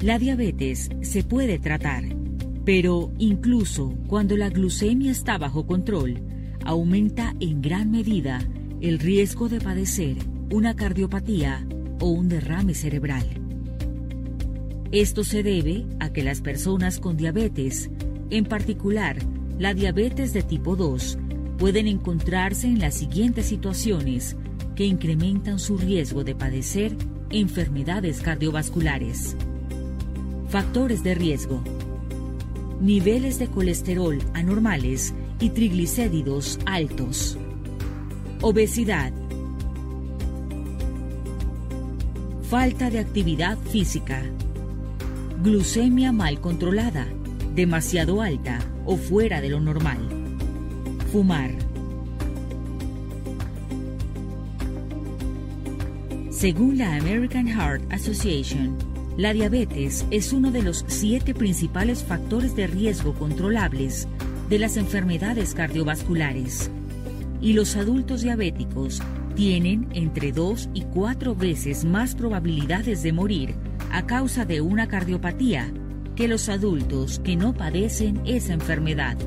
La diabetes se puede tratar, pero incluso cuando la glucemia está bajo control, aumenta en gran medida el riesgo de padecer una cardiopatía o un derrame cerebral. Esto se debe a que las personas con diabetes, en particular la diabetes de tipo 2, pueden encontrarse en las siguientes situaciones que incrementan su riesgo de padecer enfermedades cardiovasculares. Factores de riesgo. Niveles de colesterol anormales y triglicéridos altos. Obesidad. Falta de actividad física. Glucemia mal controlada, demasiado alta o fuera de lo normal. Fumar. Según la American Heart Association, la diabetes es uno de los siete principales factores de riesgo controlables de las enfermedades cardiovasculares. Y los adultos diabéticos tienen entre dos y cuatro veces más probabilidades de morir a causa de una cardiopatía que los adultos que no padecen esa enfermedad.